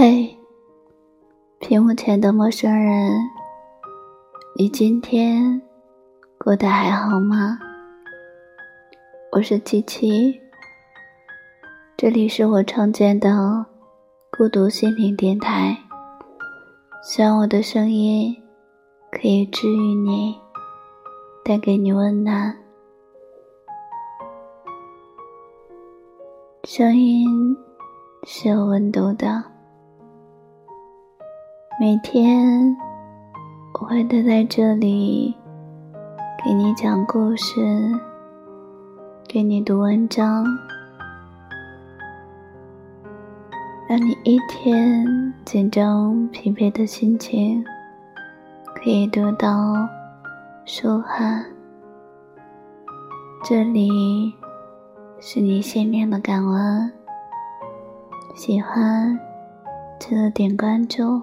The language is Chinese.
嘿，屏幕前的陌生人，你今天过得还好吗？我是七七，这里是我创建的孤独心灵电台，希望我的声音可以治愈你，带给你温暖。声音是有温度的。每天，我会待在这里，给你讲故事，给你读文章，让你一天紧张疲惫的心情可以得到舒缓。这里是你心灵的港湾，喜欢记得点关注。